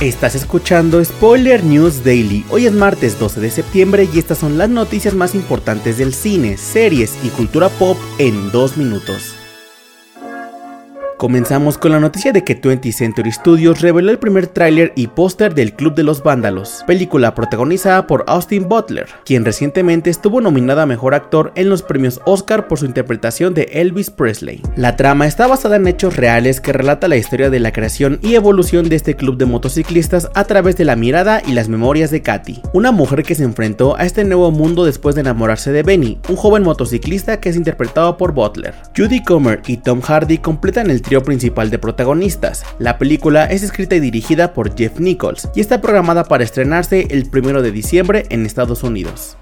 Estás escuchando Spoiler News Daily. Hoy es martes 12 de septiembre y estas son las noticias más importantes del cine, series y cultura pop en dos minutos. Comenzamos con la noticia de que 20th Century Studios reveló el primer tráiler y póster del Club de los Vándalos, película protagonizada por Austin Butler, quien recientemente estuvo nominada a Mejor Actor en los premios Oscar por su interpretación de Elvis Presley. La trama está basada en hechos reales que relata la historia de la creación y evolución de este club de motociclistas a través de la mirada y las memorias de Katy, una mujer que se enfrentó a este nuevo mundo después de enamorarse de Benny, un joven motociclista que es interpretado por Butler. Judy Comer y Tom Hardy completan el trío principal de protagonistas. La película es escrita y dirigida por Jeff Nichols y está programada para estrenarse el 1 de diciembre en Estados Unidos.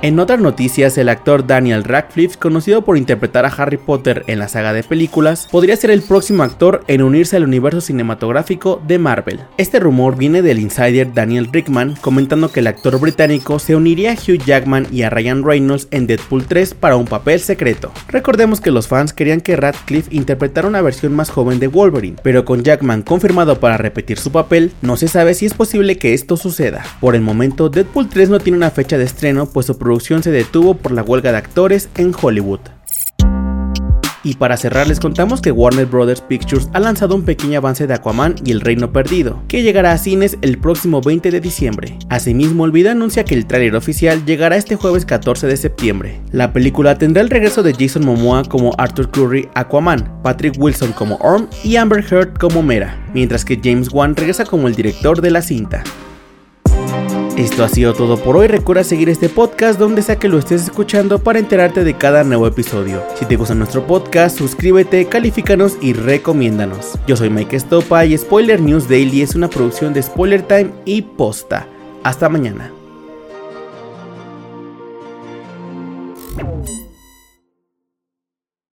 En otras noticias, el actor Daniel Radcliffe, conocido por interpretar a Harry Potter en la saga de películas, podría ser el próximo actor en unirse al universo cinematográfico de Marvel. Este rumor viene del insider Daniel Rickman comentando que el actor británico se uniría a Hugh Jackman y a Ryan Reynolds en Deadpool 3 para un papel secreto. Recordemos que los fans querían que Radcliffe interpretara una versión más joven de Wolverine, pero con Jackman confirmado para repetir su papel, no se sabe si es posible que esto suceda. Por el momento, Deadpool 3 no tiene una fecha de estreno, pues su producción se detuvo por la huelga de actores en Hollywood. Y para cerrar les contamos que Warner Bros. Pictures ha lanzado un pequeño avance de Aquaman y el Reino Perdido, que llegará a cines el próximo 20 de diciembre. Asimismo, el anuncia que el tráiler oficial llegará este jueves 14 de septiembre. La película tendrá el regreso de Jason Momoa como Arthur Curry Aquaman, Patrick Wilson como Orm y Amber Heard como Mera, mientras que James Wan regresa como el director de la cinta. Esto ha sido todo por hoy. Recuerda seguir este podcast donde sea que lo estés escuchando para enterarte de cada nuevo episodio. Si te gusta nuestro podcast, suscríbete, califícanos y recomiéndanos. Yo soy Mike Estopa y Spoiler News Daily es una producción de Spoiler Time y Posta. Hasta mañana.